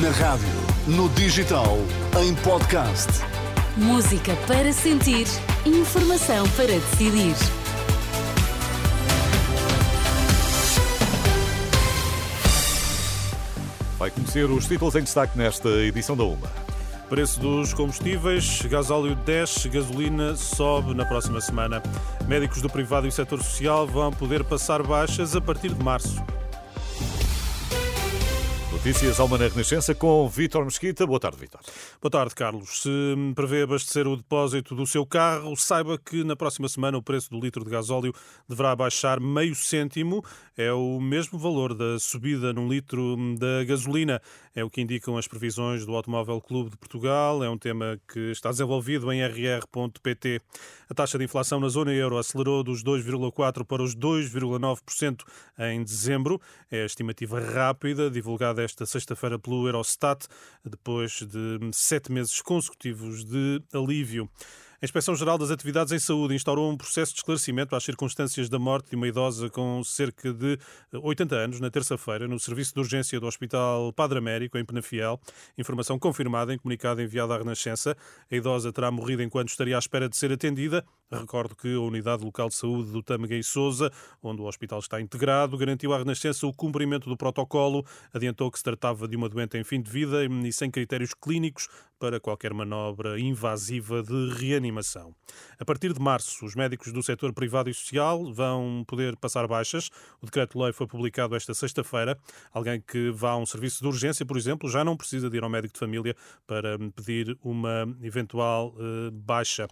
Na rádio, no digital, em podcast. Música para sentir, informação para decidir. Vai conhecer os títulos em destaque nesta edição da UMA. Preço dos combustíveis, gasóleo desce, gasolina sobe na próxima semana. Médicos do privado e setor social vão poder passar baixas a partir de março. Notícias Alma na Renascença com Vítor Mesquita. Boa tarde, Vítor. Boa tarde, Carlos. Se prevê abastecer o depósito do seu carro, saiba que na próxima semana o preço do litro de gasóleo deverá baixar meio cêntimo. É o mesmo valor da subida num litro da gasolina. É o que indicam as previsões do Automóvel Clube de Portugal. É um tema que está desenvolvido em rr.pt. A taxa de inflação na zona euro acelerou dos 2,4% para os 2,9% em dezembro. É a estimativa rápida divulgada esta sexta-feira pelo Eurostat, depois de sete meses consecutivos de alívio. A Inspeção-Geral das Atividades em Saúde instaurou um processo de esclarecimento às circunstâncias da morte de uma idosa com cerca de 80 anos na terça-feira no serviço de urgência do Hospital Padre Américo, em Penafiel. Informação confirmada em comunicado enviado à Renascença. A idosa terá morrido enquanto estaria à espera de ser atendida. Recordo que a Unidade Local de Saúde do Tâmega e Souza, onde o hospital está integrado, garantiu à Renascença o cumprimento do protocolo, adiantou que se tratava de uma doente em fim de vida e sem critérios clínicos para qualquer manobra invasiva de reanimação. A partir de março, os médicos do setor privado e social vão poder passar baixas. O decreto-lei foi publicado esta sexta-feira. Alguém que vá a um serviço de urgência, por exemplo, já não precisa de ir ao médico de família para pedir uma eventual uh, baixa.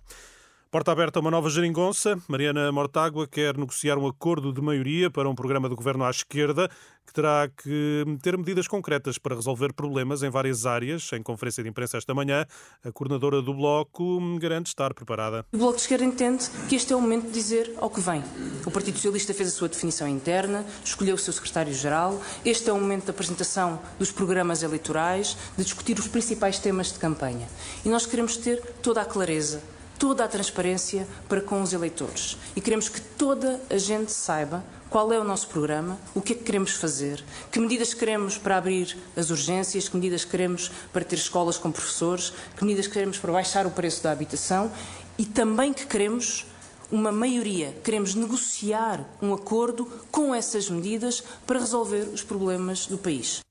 Porta aberta a uma nova geringonça. Mariana Mortágua quer negociar um acordo de maioria para um programa do governo à esquerda que terá que ter medidas concretas para resolver problemas em várias áreas. Em conferência de imprensa esta manhã, a coordenadora do Bloco garante estar preparada. O Bloco de Esquerda entende que este é o momento de dizer ao que vem. O Partido Socialista fez a sua definição interna, escolheu o seu secretário-geral. Este é o momento da apresentação dos programas eleitorais, de discutir os principais temas de campanha. E nós queremos ter toda a clareza toda a transparência para com os eleitores. E queremos que toda a gente saiba qual é o nosso programa, o que é que queremos fazer, que medidas queremos para abrir as urgências, que medidas queremos para ter escolas com professores, que medidas queremos para baixar o preço da habitação e também que queremos uma maioria, queremos negociar um acordo com essas medidas para resolver os problemas do país.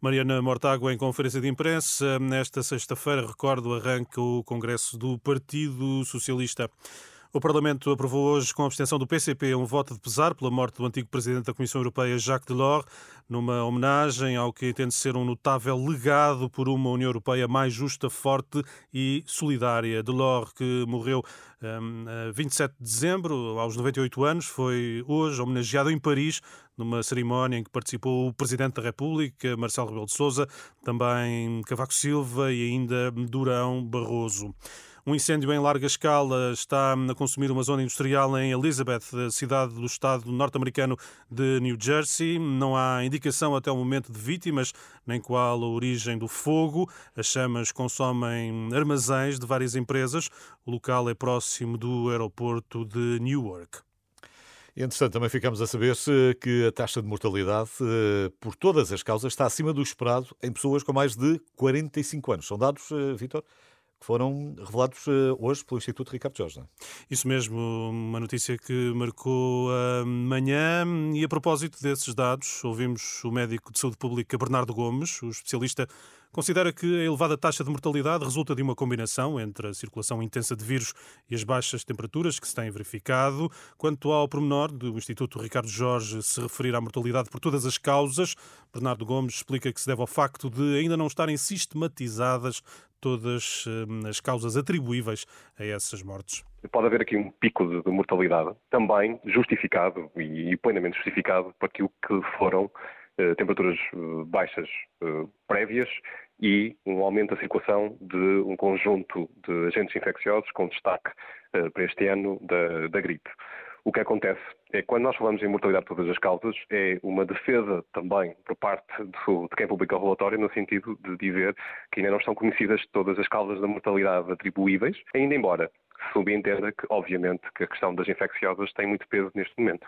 Mariana Mortágua, em conferência de imprensa, nesta sexta-feira, recordo, arranca o Congresso do Partido Socialista. O Parlamento aprovou hoje, com a abstenção do PCP, um voto de pesar pela morte do antigo presidente da Comissão Europeia, Jacques Delors, numa homenagem ao que entende ser um notável legado por uma União Europeia mais justa, forte e solidária. Delors, que morreu um, a 27 de dezembro, aos 98 anos, foi hoje homenageado em Paris, numa cerimónia em que participou o Presidente da República, Marcelo Rebelo de Sousa, também Cavaco Silva e ainda Durão Barroso. Um incêndio em larga escala está a consumir uma zona industrial em Elizabeth, cidade do estado norte-americano de New Jersey. Não há indicação até o momento de vítimas, nem qual a origem do fogo. As chamas consomem armazéns de várias empresas. O local é próximo do aeroporto de Newark. Entretanto, também ficamos a saber que a taxa de mortalidade eh, por todas as causas está acima do esperado em pessoas com mais de 45 anos. São dados, eh, Vitor? Que foram revelados eh, hoje pelo Instituto Ricardo Jorge. É? Isso mesmo, uma notícia que marcou a manhã. E a propósito desses dados, ouvimos o médico de saúde pública Bernardo Gomes, o especialista Considera que a elevada taxa de mortalidade resulta de uma combinação entre a circulação intensa de vírus e as baixas temperaturas que se têm verificado. Quanto ao pormenor do Instituto Ricardo Jorge se referir à mortalidade por todas as causas, Bernardo Gomes explica que se deve ao facto de ainda não estarem sistematizadas todas hum, as causas atribuíveis a essas mortes. Pode haver aqui um pico de, mortalidade, também justificado e plenamente justificado por aquilo que foram eh, temperaturas eh, baixas eh, prévias e um aumento da circulação de um conjunto de agentes infecciosos, com destaque uh, para este ano da, da, gripe. O que acontece é que quando nós falamos em mortalidade de todas as causas, é uma defesa também por parte do, de quem publica o relatório, no sentido de dizer que ainda não estão conhecidas todas as causas da mortalidade atribuíveis, ainda embora subentenda que, obviamente, que a questão das infecciosas tem muito peso neste momento.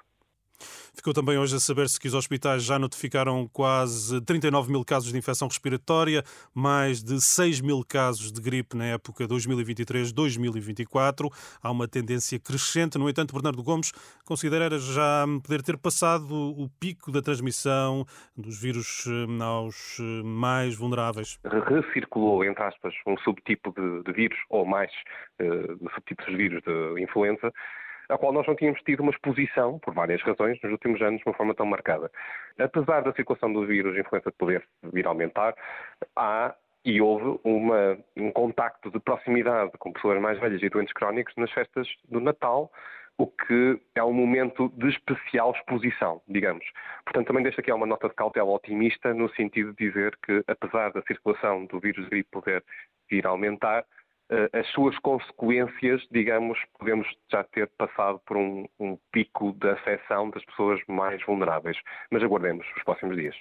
Ficou também hoje a saber-se que os hospitais já notificaram quase 39 mil casos de infecção respiratória, mais de 6 mil casos de gripe na época 2023-2024. Há uma tendência crescente. No entanto, Bernardo Gomes considera já poder ter passado o pico da transmissão dos vírus eh, aos eh, mais vulneráveis. Recirculou, entre aspas, um subtipo de, de vírus, ou mais uh, subtipos de vírus de influenza, à qual nós não tínhamos tido uma exposição, por várias razões, nos últimos anos de uma forma tão marcada. Apesar da circulação do vírus de influenza poder vir a aumentar, há e houve uma, um contacto de proximidade com pessoas mais velhas e doentes crónicos nas festas do Natal, o que é um momento de especial exposição, digamos. Portanto, também deixo aqui uma nota de cautela otimista, no sentido de dizer que, apesar da circulação do vírus gripe poder vir a aumentar, as suas consequências, digamos, podemos já ter passado por um, um pico da afecção das pessoas mais vulneráveis. Mas aguardemos os próximos dias.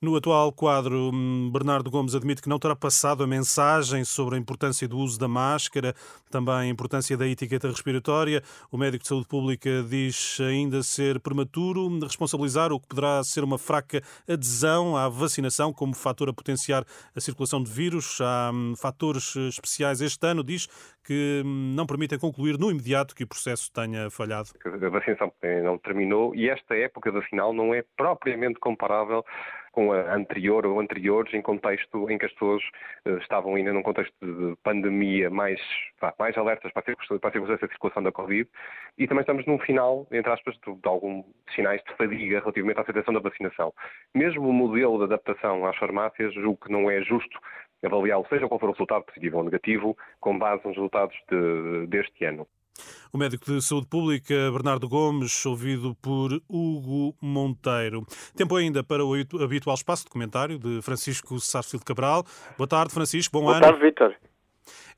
No atual quadro, hum, Bernardo Gomes admite que não terá passado a mensagem sobre a importância do uso da máscara, também a importância da etiqueta respiratória. O médico de saúde pública diz ainda ser prematuro responsabilizar o que poderá ser uma fraca adesão à vacinação como fator a potenciar a circulação de vírus. Há hum, fatores especiais este ano, diz, que hum, não permitem concluir no imediato que o processo tenha falhado. A vacinação não terminou e esta época vacinal não é propriamente comparável com a anterior ou anteriores em contexto em que as pessoas uh, estavam ainda num contexto de pandemia mais, mais alertas para a, circunstância de circulação da Covid e também estamos num final, entre aspas, de, de alguns sinais de fadiga relativamente à aceitação da vacinação. Mesmo o modelo de adaptação às farmácias, julgo que não é justo avaliá-lo, seja qual for o resultado positivo ou negativo, com base nos resultados de, deste ano. O médico de saúde pública Bernardo Gomes, ouvido por Hugo Monteiro. Tempo ainda para o habitual espaço de comentário de Francisco Sarsfield Cabral. Boa tarde, Francisco. Bom Boa ano. Boa tarde, Vítor.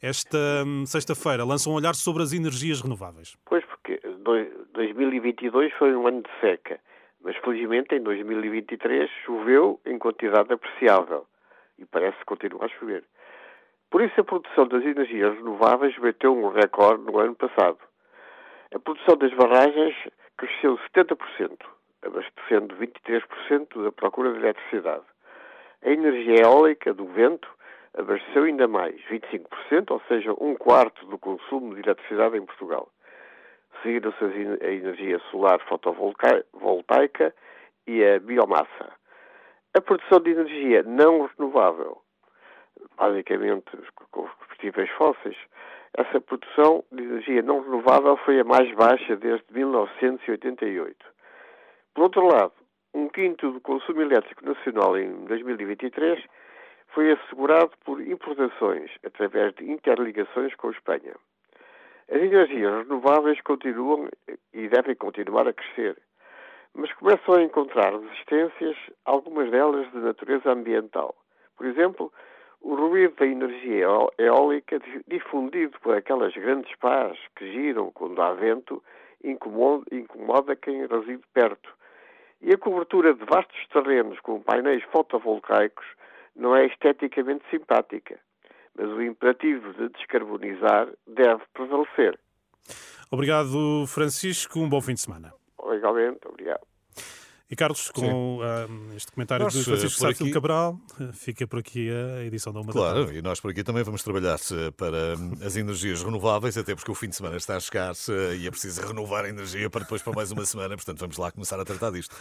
Esta hum, sexta-feira lança um olhar sobre as energias renováveis. Pois, porque 2022 foi um ano de seca, mas felizmente em 2023 choveu em quantidade apreciável e parece continuar a chover. Por isso, a produção das energias renováveis bateu um recorde no ano passado. A produção das barragens cresceu 70%, abastecendo 23% da procura de eletricidade. A energia eólica do vento abasteceu ainda mais, 25%, ou seja, um quarto do consumo de eletricidade em Portugal. Seguiram-se a energia solar fotovoltaica e a biomassa. A produção de energia não renovável basicamente combustíveis fósseis, essa produção de energia não renovável foi a mais baixa desde 1988. Por outro lado, um quinto do consumo elétrico nacional em 2023 foi assegurado por importações através de interligações com a Espanha. As energias renováveis continuam e devem continuar a crescer, mas começam a encontrar resistências, algumas delas de natureza ambiental. Por exemplo, o ruído da energia eólica, difundido por aquelas grandes pás que giram quando há vento, incomoda, incomoda quem reside perto. E a cobertura de vastos terrenos com painéis fotovoltaicos não é esteticamente simpática, mas o imperativo de descarbonizar deve prevalecer. Obrigado, Francisco. Um bom fim de semana. Igualmente, obrigado. E Carlos, com uh, este comentário nós, de Francisco Sá aqui... Cabral, fica por aqui a edição da Uma Claro, da e nós por aqui também vamos trabalhar para as energias renováveis, até porque o fim de semana está a chegar e é preciso renovar a energia para depois para mais uma semana, portanto vamos lá começar a tratar disto.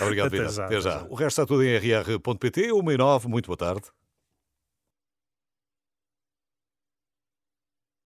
Obrigado, Até. Já, até já. O resto está tudo em rr.pt, 1 e 9, muito boa tarde.